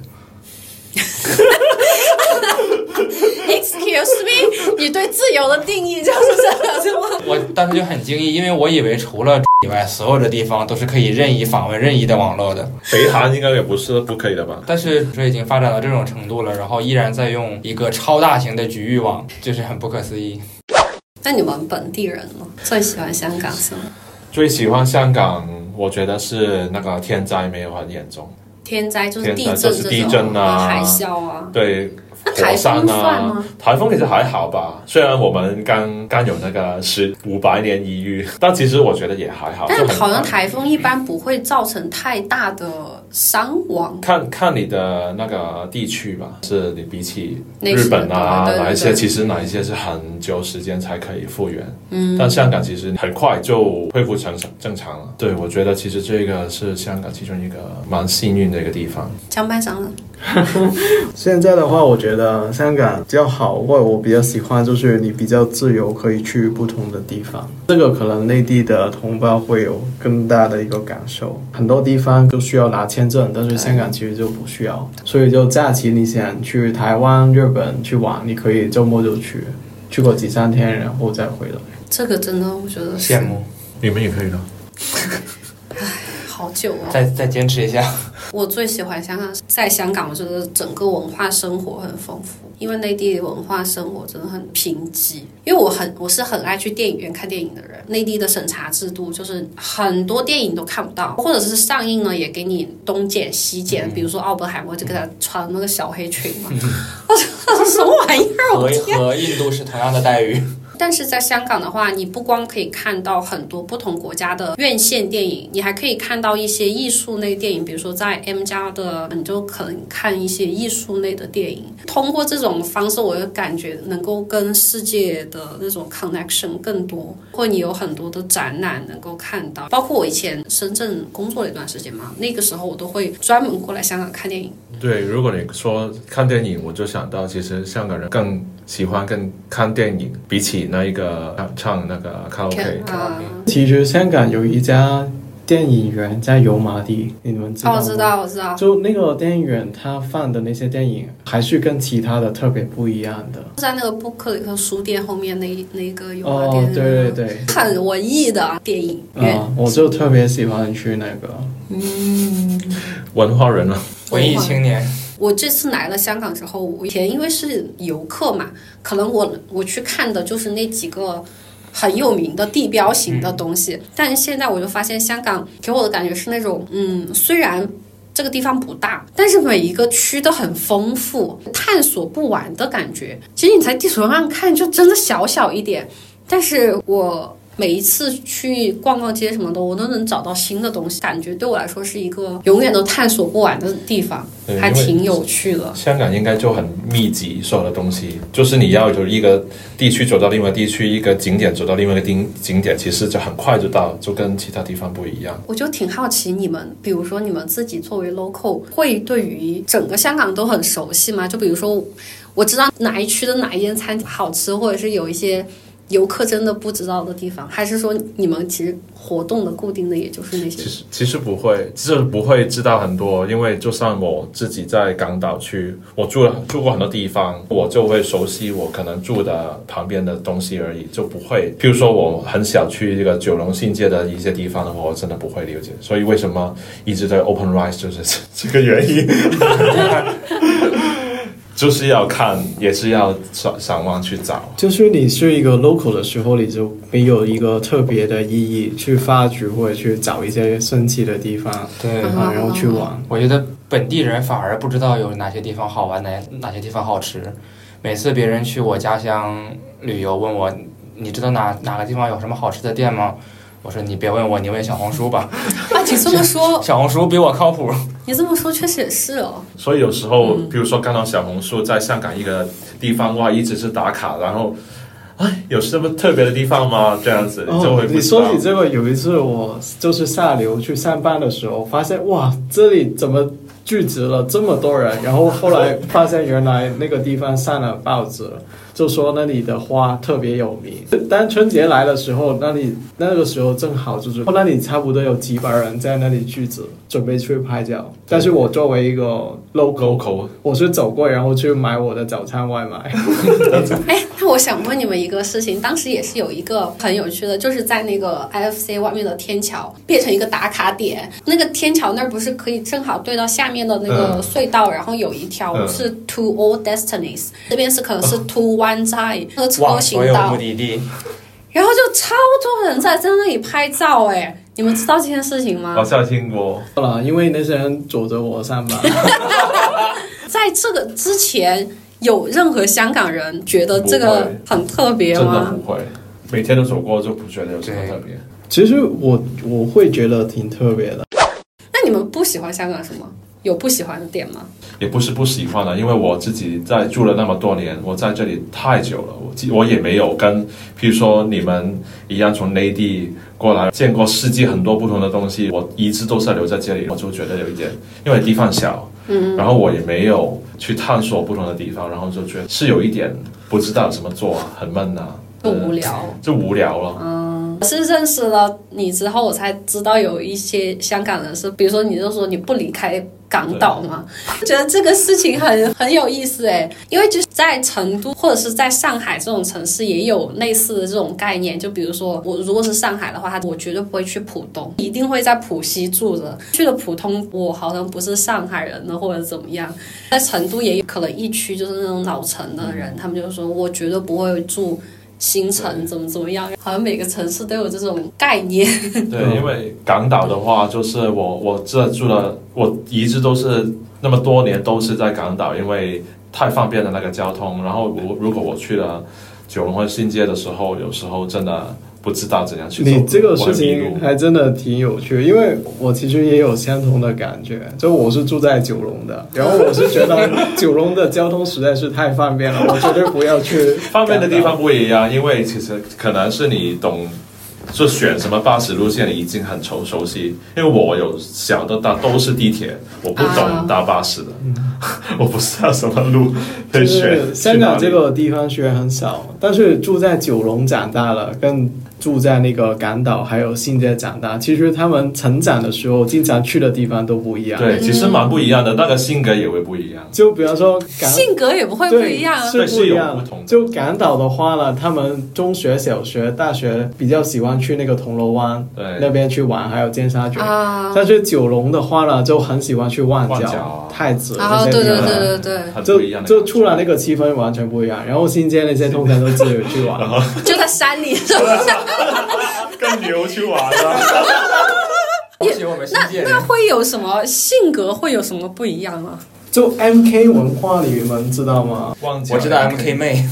Excuse me，你对自由的定义就是这个是吗？我当时就很惊异，因为我以为除了以外，所有的地方都是可以任意访问、任意的网络的。北韩应该也不是不可以的吧？但是说已经发展到这种程度了，然后依然在用一个超大型的局域网，就是很不可思议。那你们本地人呢？最喜欢香港什么？最喜欢香港，我觉得是那个天灾没有很严重，天灾就是地震啊海啸啊。对。那台火山风算啊吗？，台风其实还好吧，虽然我们刚刚有那个十五百年一遇，但其实我觉得也还好。但好像台风一般不会造成太大的伤亡。看看你的那个地区吧，是你比起日本啊对对对哪一些，其实哪一些是很久时间才可以复原。嗯，但香港其实很快就恢复成正常了。对，我觉得其实这个是香港其中一个蛮幸运的一个地方。江班长呢？现在的话，我觉得香港比较好，或者我比较喜欢，就是你比较自由，可以去不同的地方。这个可能内地的同胞会有更大的一个感受。很多地方都需要拿签证，但是香港其实就不需要。所以就假期你想去台湾、日本去玩，你可以周末就去，去过几三天，然后再回来。这个真的我觉得羡慕，你们也可以的。好久啊。再再坚持一下。我最喜欢香港，在香港，我觉得整个文化生活很丰富，因为内地文化生活真的很贫瘠。因为我很我是很爱去电影院看电影的人，内地的审查制度就是很多电影都看不到，或者是上映了也给你东剪西剪，比如说奥本海默就给他穿那个小黑裙嘛，我说什么玩意儿？和印度是同样的待遇。但是在香港的话，你不光可以看到很多不同国家的院线电影，你还可以看到一些艺术类电影，比如说在 M 家的，你就可能看一些艺术类的电影。通过这种方式，我就感觉能够跟世界的那种 connection 更多，或你有很多的展览能够看到。包括我以前深圳工作了一段时间嘛，那个时候我都会专门过来香港看电影。对，如果你说看电影，我就想到其实香港人更喜欢更看电影，比起那一个唱那个卡拉 OK。啊，其实香港有一家电影院在油麻地，你们知道哦，我知道，我知道。就那个电影院，他放的那些电影还是跟其他的特别不一样的。在那个布克里克书店后面那那个油麻哦店，，对对对，很文艺的电影院。啊，我就特别喜欢去那个。嗯文化人了，文艺青年，我这次来了香港之后，我以前因为是游客嘛，可能我我去看的就是那几个很有名的地标型的东西，但是现在我就发现香港给我的感觉是那种，嗯，虽然。这个地方不大，但是每一个区都很丰富，探索不完的感觉。其实你在地图上看，就真的小小一点，但是我每一次去逛逛街什么的，我都能找到新的东西，感觉对我来说是一个永远都探索不完的地方，还挺有趣的。香港应该就很密集，所有的东西就是你要由一个地区走到另外地区，一个景点走到另外一个景景点，其实就很快就到，就跟其他地方不一样。我就挺好奇，你们比如说你们自己作为 local，会对于整个香港都很熟悉吗？就比如说，我知道哪一区的哪一间餐厅好吃，或者是有一些游客真的不知道的地方，还是说你们其实活动的固定的也就是那些其？实其实不会，就是不会知道很多，因为就算我自己在港岛区，我住了住过很多地方，我就会熟悉我可能住的旁边的东西而已，就不会。譬如说我很少去这个九龙新界的一些地方的话，我真的不会了解。所以为什么一直在 Open Rise 就是这个原因。就是要看，也是要上上网去找。就是你是一个 local 的时候，你就没有一个特别的意义去发掘或者去找一些神奇的地方对，然后去玩。我觉得本地人反而不知道有哪些地方好玩，哪哪些地方好吃。每次别人去我家乡旅游，问我你知道哪哪个地方有什么好吃的店吗？我说你别问我，你问小红书吧，啊，你这么说，小红书比我靠谱。你这么说确实也是哦。所以有时候，比如说看到小红书在香港一个地方哇，一直是打卡，然后，哎，有什么特别的地方吗？这样子就哦会，不你说起这个，有一次我就是下流去上班的时候，发现哇，这里怎么聚集了这么多人？然后后来发现原来那个地方上了报纸，就说那里的花特别有名。当春节来的时候，那里那个时候正好就是那里差不多有几百人在那里聚集，准备去拍照。但是我作为一个 local，local 我是走过然后去买我的早餐外卖。我想问你们一个事情，当时也是有一个很有趣的，就是在那个 IFC 外面的天桥变成一个打卡点，那个天桥那儿不是可以正好对到下面的那个隧道，然后有一条嗯。是 To All Destinies，这边是可能是 To One 在那个车往行道所有目，的地，然后就超多人在在那里拍照，哎，你们知道这件事情吗？好？像听过，了，因为那些人阻着我上班。在这个之前，有任何香港人觉得这个很特别吗真的？不会，每天都走过就不觉得有什么特别。其实我我会觉得挺特别的。那你们不喜欢香港什么？有不喜欢的点吗？也不是不喜欢的，因为我自己在住了那么多年，我在这里太久了，我记我也没有跟，譬如说你们一样从内地过来，见过世界很多不同的东西，我一直都是留在这里，我就觉得有一点，因为地方小，嗯，然后我也没有去探索不同的地方，然后就觉得是有一点不知道怎么做，很闷呐、不无聊。就无聊了。我是认识了你之后，我才知道有一些香港人是，比如说你就说你不离开港岛嘛，觉得这个事情很很有意思诶，因为就是在成都或者是在上海这种城市也有类似的这种概念，就比如说我如果是上海的话，我绝对不会去浦东，一定会在浦西住着。去了浦东，我好像不是上海人了或者怎么样，在成都也有可能一区就是那种老城的人，他们就说我绝对不会住。新城怎么怎么样？好像每个城市都有这种概念。对，因为港岛的话，就是我我这住了，我一直都是那么多年都是在港岛，因为太方便了那个交通。然后如如果我去了九龙或新街的时候，有时候真的不知道怎样去走。你这个事情还真的挺有趣，因为我其实也有相同的感觉，就我是住在九龙的，然后我是觉得九龙的交通实在是太方便了，我绝对不要去 方便的地方不一样，因为其实可能是你懂。就选什么巴士路线，已经很熟熟悉。因为我有小的大都是地铁，我不啊懂搭巴士的，我不知道什么路可以选。香港这个地方虽然很少，但是住在九龙长大了，跟住在那个港岛还有新界长大，其实他们成长的时候经常去的地方都不一样。，对，其实蛮不一样的，那个性格也会不一样。就比方说性格也不会不一样啊。是不一样对是有不同就港岛的话呢，他们中学、小学、大学比较喜欢去那个铜锣湾对那边去玩，还有尖沙咀。啊，但是九龙的话呢，就很喜欢去旺角、旺角啊太子啊，那些地方。对对对对对，很就不一样的。就出来那个气氛完全不一样，然后新街那些通常都自己去玩，就在山里，是不是？跟牛去玩了。恭喜我们新界人那。会有什么性格会有什么不一样吗？就 MK 文化，你们知道吗？忘记我知道 MK 妹，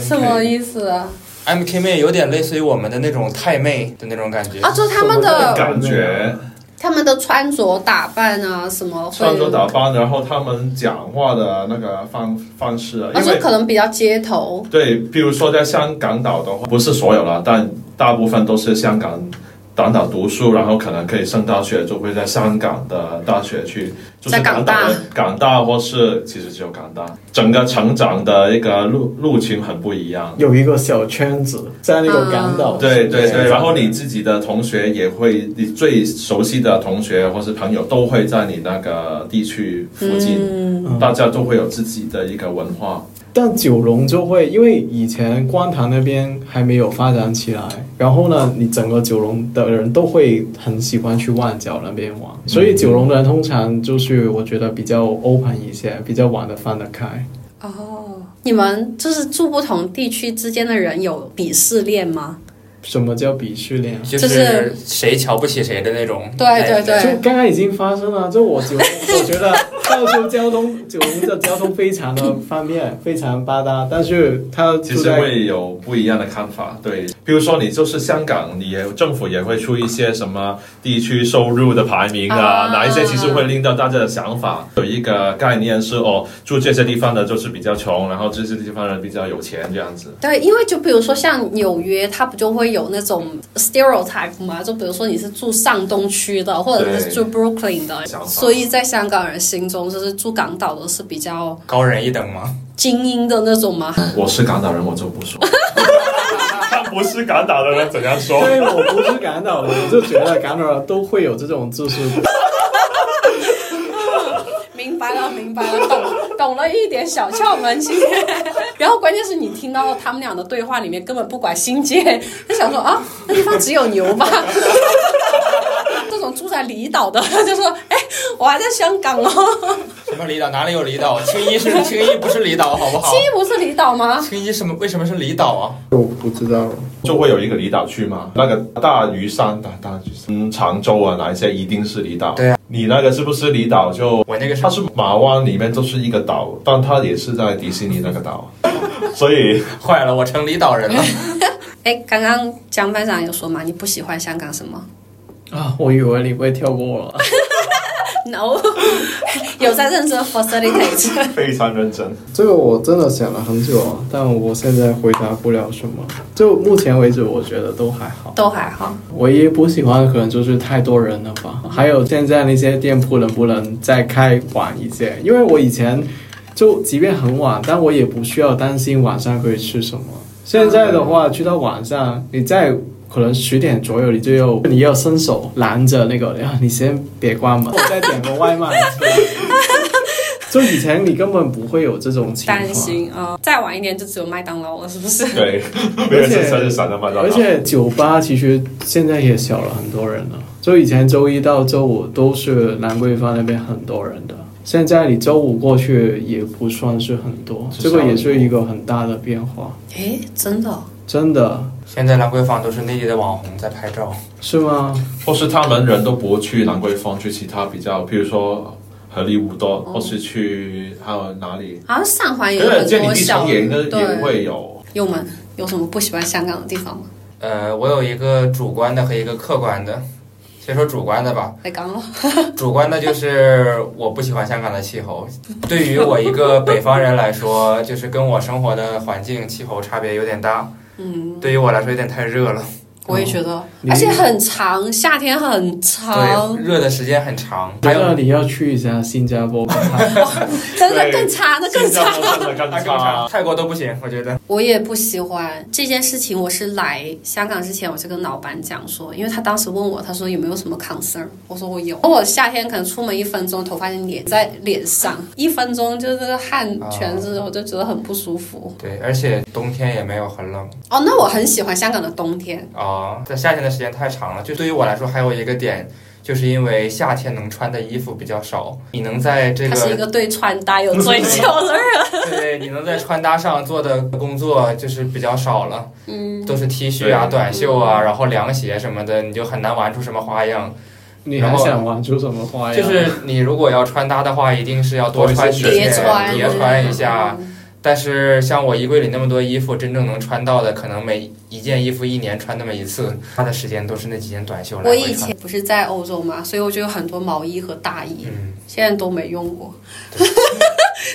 什么意思啊？MK 妹有点类似于我们的那种太妹的那种感觉啊，就是他们的感觉他们的穿着打扮啊，什么穿着打扮，然后他们讲话的那个方方式啊，而且可能比较街头。对，比如说在香港岛的话，不是所有了，但大部分都是香港港岛读书，然后可能可以上大学，就会在香港的大学去，就是在港大港大，或是其实只有港大，整个成长的一个路路径很不一样。有一个小圈子在那个港岛。对对对，然后你自己的同学也会，你最熟悉的同学或是朋友都会在你那个地区附近，嗯，大家都会有自己的一个文化。但九龙就会，因为以前观塘那边还没有发展起来，然后呢，你整个九龙的人都会很喜欢去旺角那边玩，所以九龙的人通常就是我觉得比较 open 一些，比较玩得放得开。哦，你们就是住不同地区之间的人有鄙视链吗？什么叫鄙视链？就就是谁瞧不起谁的那种。对对对就刚刚已经发生了，就我九龙，我觉得到处交通九龙的交通非常的方便，非常发达，但是它其实会有不一样的看法，对，比如说你就是香港，你也政府也会出一些什么地区收入的排名啊，啊哪一些其实会令到大家的想法有一个概念是哦，住这些地方的就是比较穷，然后这些地方人比较有钱这样子。对，因为就比如说像纽约，它不就会有那种 stereotype 嘛？就比如说你是住上东区的，或者是住 Brooklyn 的所以在香港人心中，就是住港岛的是比较高人一等吗？精英的那种吗。我是港岛人，我就不说。他 不是港岛的人怎样说？对，我不是港岛人，我就觉得港岛人都会有这种自私。明白了，明白了，懂懂了一点小窍门。今天，然后关键是你听到他们俩的对话里面根本不管新界，就想说啊，那地方只有牛吧。住在离岛的 就说，哎，我还在香港哦。什么离岛？哪里有离岛？青衣是青衣，不是离岛，好不好青衣？不是离岛吗？青衣什么？为什么是离岛啊？我不知道，就会有一个离岛区嘛，那个大屿山、大大屿山、嗯常州啊，哪一些一定是离岛。对啊，你那个是不是离岛就？我那个是它是马湾里面就是一个岛，但它也是在迪士尼那个岛，所以坏了，我成离岛人了。哎，刚刚江班长有说嘛，你不喜欢香港什么啊，我以为你会跳过我了。No，有在认真 facilitate。非常认真。这个我真的想了很久啊，但我现在回答不了什么。就目前为止，我觉得都还好。都还好，唯一不喜欢的可能就是太多人了吧，还有现在那些店铺能不能再开晚一些？因为我以前就即便很晚，但我也不需要担心晚上可以吃什么。现在的话，去到晚上，你在可能十点左右，你就要你要伸手拦着那个，然后，你先别关门，我再点个外卖。就以前你根本不会有这种情况，担心啊、再晚一点就只有麦当劳了，是不是？对，没有是生日闪的麦当劳。而且酒吧其实现在也少了很多人了。就以前周一到周五都是兰桂坊那边很多人的，现在你周五过去也不算是很多，是这个也是一个很大的变化，诶，真的，真的现在兰桂坊都是内地的网红在拍照。是吗？或是他们人都不会去兰桂坊，去其他比较，比如说荷里活多，或是去还有哪里？好像上环也有对，很多小也。会有。有吗有什么不喜欢香港的地方吗？呃，我有一个主观的和一个客观的。先说主观的吧，太刚了，主观的就是我不喜欢香港的气候。对于我一个北方人来说，就是跟我生活的环境气候差别有点大。对于我来说有点太热了，我也觉得，而且很长，夏天很长，，热的时间很长。还有你要去一下新加坡 真的更差，那更差。那更差，泰国都不行，我觉得。我也不喜欢这件事情。我是来香港之前，我就跟老板讲说，因为他当时问我，他说有没有什么 concern，我说我有。我夏天可能出门一分钟，头发就粘在脸上，一分钟就是汗全是，我就觉得很不舒服。对，而且冬天也没有很冷哦，那我很喜欢香港的冬天。啊、在夏天的时间太长了。就对于我来说，还有一个点，就是因为夏天能穿的衣服比较少，你能在这他是一个个对穿搭有追求的人。对，你能在穿搭上做的工作就是比较少了，嗯，都是 T 恤啊、短袖啊，然后凉鞋什么的，你就很难玩出什么花样。你还想玩出什么花样？就是你如果要穿搭的话，一定是要多穿几件，叠穿，叠穿一下，嗯但是像我衣柜里那么多衣服，真正能穿到的，可能每一件衣服一年穿那么一次，花的时间都是那几件短袖来我以。前不是在欧洲嘛，所以我就有很多毛衣和大衣，嗯，现在都没用过，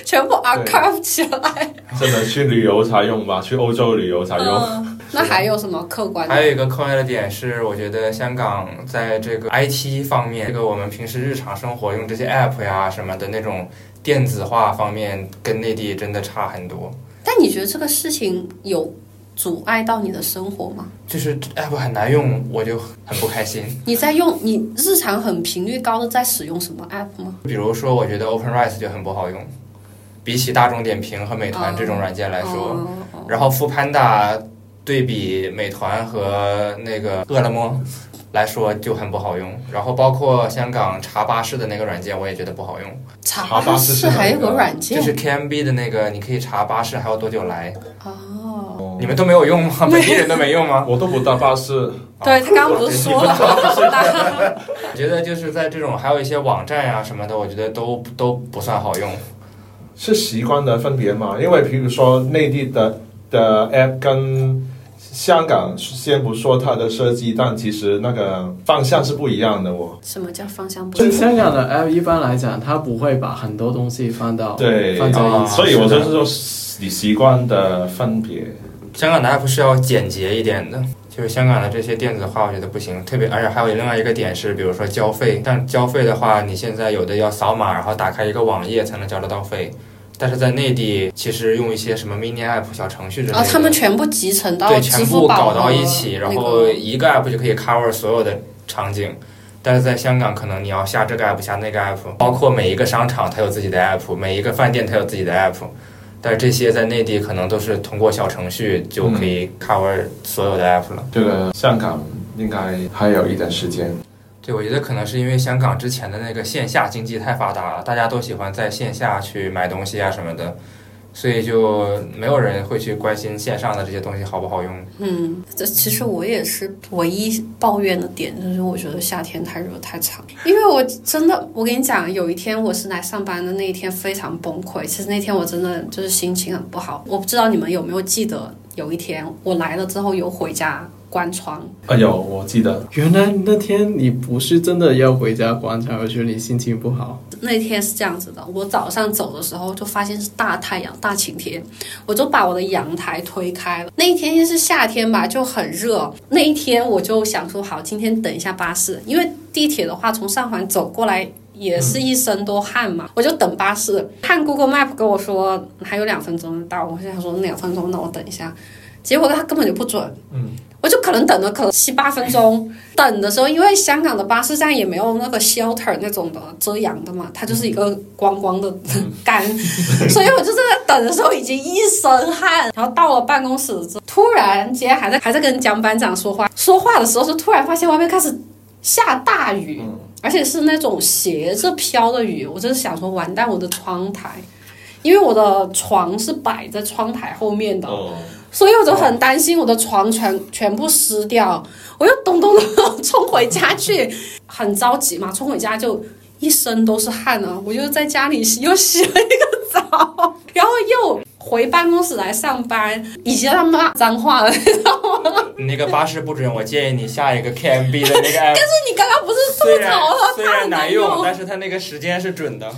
全部 archive 起来。真的去旅游才用吧，去欧洲旅游才用。嗯，那还有什么客观的？还有一个客观的点是，我觉得香港在这个 IT 方面，这个我们平时日常生活用这些 app 呀什么的那种电子化方面，跟内地真的差很多。但你觉得这个事情有阻碍到你的生活吗？就是 app 很难用，我就很不开心。你在用你日常很频率高的在使用什么 app 吗？比如说，我觉得 OpenRice 就很不好用，比起大众点评和美团这种软件来说，然后 o Panda 对比美团和那个饿了么来说就很不好用，然后包括香港查巴士的那个软件，我也觉得不好用，查查巴士是哪还有个个软件就是 KMB 的那个，你可以查巴士还有多久来，哦。你们都没有用吗？本地人都没用吗？我都不搭巴士，对他刚刚不是说了吗？我觉得就是在这种还有一些网站呀、什么的，我觉得都都不算好用。是习惯的分别嘛？因为比如说内地的的 app 跟香港，先不说它的设计，但其实那个方向是不一样的我。什么叫方向不就同？香港的 app 一般来讲，它不会把很多东西放到对，放在一起，所以我就是说你习惯的分别。香港的 app 是要简洁一点的，就是香港的这些电子化，我觉得不行。特别，而且还有另外一个点是，比如说交费，但交费的话，你现在有的要扫码，然后打开一个网页才能交得到费。但是在内地，其实用一些什么 mini app 小程序之类的，然后他们全部集成到对全部搞到一起，然后一个 app 就可以 cover 所有的场景。但是在香港，可能你要下这个 app 下那个 app，包括每一个商场它有自己的 app，每一个饭店它有自己的 app。但是这些在内地可能都是通过小程序就可以 cover 所有的 app 了。这个香港应该还有一点时间。对，我觉得可能是因为香港之前的那个线下经济太发达了，大家都喜欢在线下去买东西啊什么的，所以就没有人会去关心线上的这些东西好不好用。嗯，这其实我也是唯一抱怨的点，就是我觉得夏天太热太长。因为我真的，我跟你讲，有一天我是来上班的那一天非常崩溃。其实那天我真的就是心情很不好。我不知道你们有没有记得，有一天我来了之后有回家关窗，哎呦，我记得原来那天你不是真的要回家关窗，而是你心情不好。那天是这样子的，我早上走的时候就发现是大太阳、大晴天，我就把我的阳台推开了。那一天是夏天吧，就很热。那一天我就想说，好，今天等一下巴士，因为地铁的话从上环走过来。也是一身多汗嘛，我就等巴士，看 Google Map 跟我说还有两分钟就到，我就想说两分钟，那我等一下，结果他根本就不准，嗯，我就可能等了可能七八分钟，等的时候，因为香港的巴士站也没有那个 shelter 那种的遮阳的嘛，它就是一个光光的杆，所以我就在那等的时候已经一身汗，然后到了办公室之后，突然间还在还在跟江班长说话，说话的时候是突然发现外面开始下大雨，而且是那种斜着飘的雨，我就是想说完蛋，我的窗台。因为我的床是摆在窗台后面的，哦，所以我就很担心我的床全全部湿掉，我就咚咚咚冲回家去，很着急嘛，冲回家就一身都是汗啊，我就在家里洗又洗了一个澡，然后又回办公室来上班，已经在骂脏话了，你知道吗？那个巴士不准，我建议你下一个 KMB 的那个 app，你刚刚不是吐槽了虽它很难然难用，用？但是它那个时间是准的。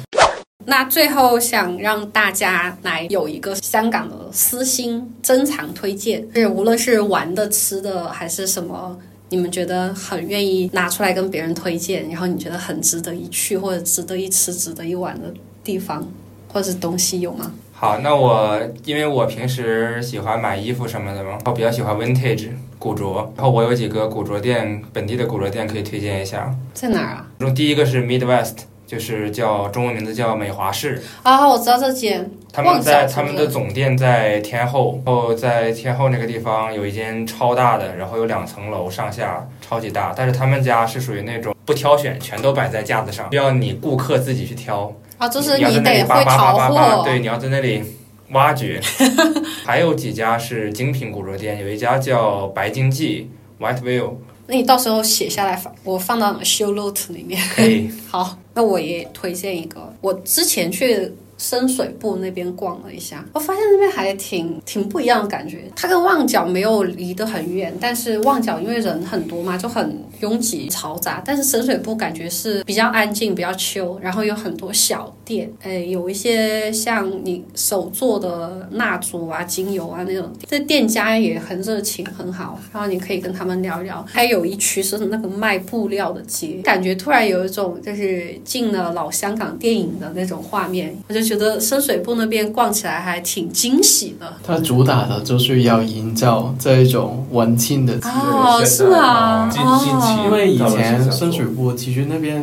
那最后想让大家来有一个香港的私心珍藏推荐，是无论是玩的、吃的还是什么，你们觉得很愿意拿出来跟别人推荐，然后你觉得很值得一去或者值得一吃、值得一玩的地方或者是东西有吗？好，那我因为我平时喜欢买衣服什么的嘛，我比较喜欢 vintage 古着，然后我有几个古着店，本地的古着店可以推荐一下。在哪儿啊？其中第一个是 Midwest，就是叫中文名字叫美华市，啊，我知道这间，他们在他们的总店在天后，然后在天后那个地方有一间超大的，然后有两层楼上下，超级大。但是他们家是属于那种不挑选，全都摆在架子上，需要你顾客自己去挑。啊，就是你要在那里得会淘，货，对，你要在那里挖掘。还有几家是精品古着店，有一家叫白金记 （White Whale），那你到时候写下来放，我放到 show note 里面。可以。好，那我也推荐一个，我之前去深水埗那边逛了一下，我发现那边还挺挺不一样的感觉。它跟旺角没有离得很远，但是旺角因为人很多嘛，就很拥挤嘈杂。但是深水埗感觉是比较安静、比较 chill，然后有很多小店，哎，有一些像你手做的蜡烛啊、精油啊那种，这店家也很热情、很好，然后你可以跟他们聊聊。还有一区是那个卖布料的街，感觉突然有一种就是进了老香港电影的那种画面，我就觉得深水埗那边逛起来还挺惊喜的。它主打的就是要营造这一种文青的气氛。哦，是啊，近近期因为以前深水埗其实那边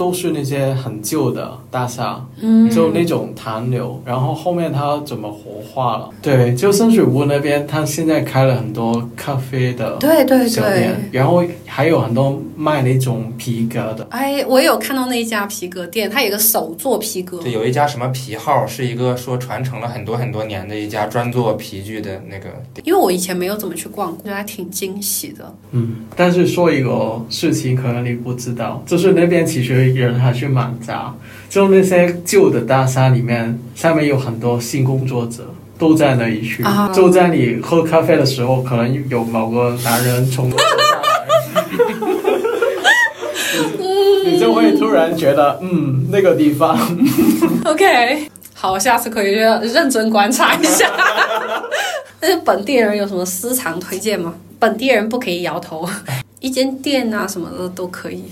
都是那些很旧的大厦，嗯，就那种残留，然后后面它怎么活化了？对，就深水埗那边，它现在开了很多咖啡的对对对小店，。然后还有很多卖那种皮革的。哎，我有看到那一家皮革店，它有一个手做皮革，对，有一家什么皮号，是一个说传承了很多很多年的一家专做皮具的那个店。因为我以前没有怎么去逛过，觉得还挺惊喜的。嗯，但是说一个事情，可能你不知道，就是那边其实人还是蛮杂，就那些旧的大厦里面，下面有很多性工作者。都在那一区，啊就在你喝咖啡的时候，可能有某个男人从楼走下来，你你就会突然觉得，嗯，那个地方 OK，好，下次可以认真观察一下。但是本地人有什么私藏推荐吗？本地人不可以摇头，一间店啊什么的都可以。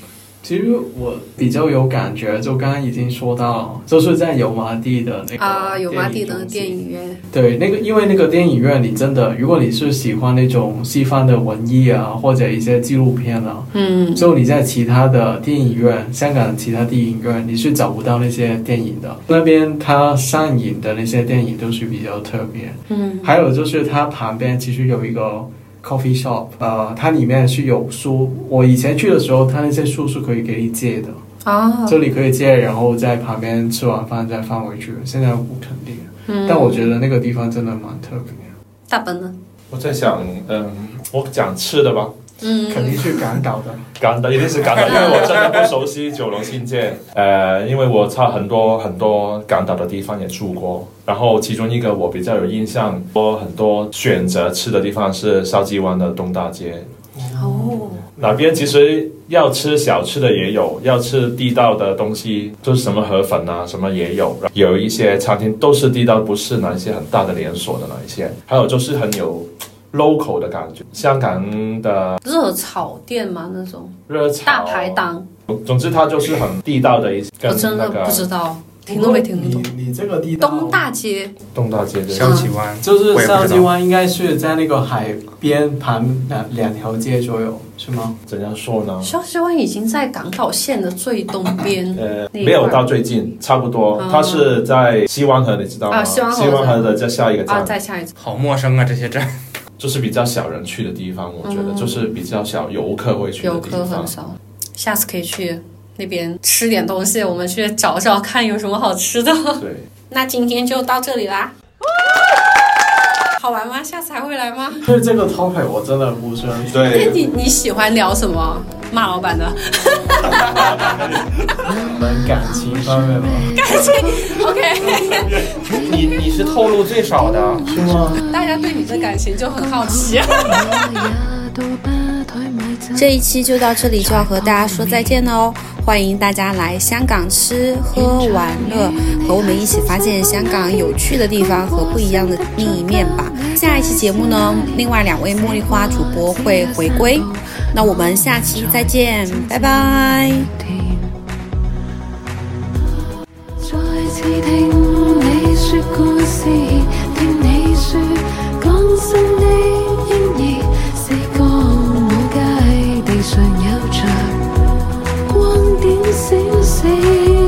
其实我比较有感觉，就刚刚已经说到，就是在油麻地的那个啊，油麻地的电影院，对，那个因为那个电影院，你真的，如果你是喜欢那种西方的文艺啊，或者一些纪录片啊，嗯，就你在其他的电影院，香港其他电影院，你是找不到那些电影的。那边它上映的那些电影都是比较特别。嗯，还有就是它旁边其实有一个 coffee shop，呃，它里面是有书。我以前去的时候，它那些书是可以给你借的，啊，这里可以借，然后在旁边吃完饭再放回去。现在不肯定。嗯，但我觉得那个地方真的蛮特别的，大本呢，我在想，嗯，我讲吃的吧，嗯，肯定是港岛的。港岛一定是港岛，因为我真的不熟悉九龙新界。呃，因为我差很多很多港岛的地方也住过，然后其中一个我比较有印象，我很多选择吃的地方是筲箕湾的东大街。哦，那边其实要吃小吃的也有，要吃地道的东西，就是什么河粉啊，什么也有。有一些餐厅都是地道，不是哪一些很大的连锁的那一些。还有就是很有 local 的感觉，香港的热炒店嘛那种热炒大排。档，总之，它就是很地道的一我真的不知道，听都没听懂。你你这个地道东大街，东大街的萧箕湾，就是我也不知道筲箕湾，应该是在那个海边旁两两条街左右，是吗？怎样说呢？萧箕湾已经在港岛线的最东边呃，没有到最近，差不多哦。它是在西湾河，你知道吗？啊西湾河河的再下一个啊，站，再下一次。好陌生啊，这些站。就是比较少人去的地方。我觉得嗯就是比较小游客会去的游地方。客很少，下次可以去那边吃点东西，我们去找找看有什么好吃的。对，那今天就到这里啦，好玩吗？下次还会来吗？对这个 topic 我真的不是很喜欢。那你你喜欢聊什么？骂老板的 可能感情方面吗，感情，OK，你你是透露最少的，是吗？大家对你的感情就很好奇。这一期就到这里，就要和大家说再见了哦。欢迎大家来香港吃喝玩乐，和我们一起发现香港有趣的地方和不一样的另一面吧。下一期节目呢，另外两位茉莉花主播会回归。那我们下期再见，拜拜！see, see.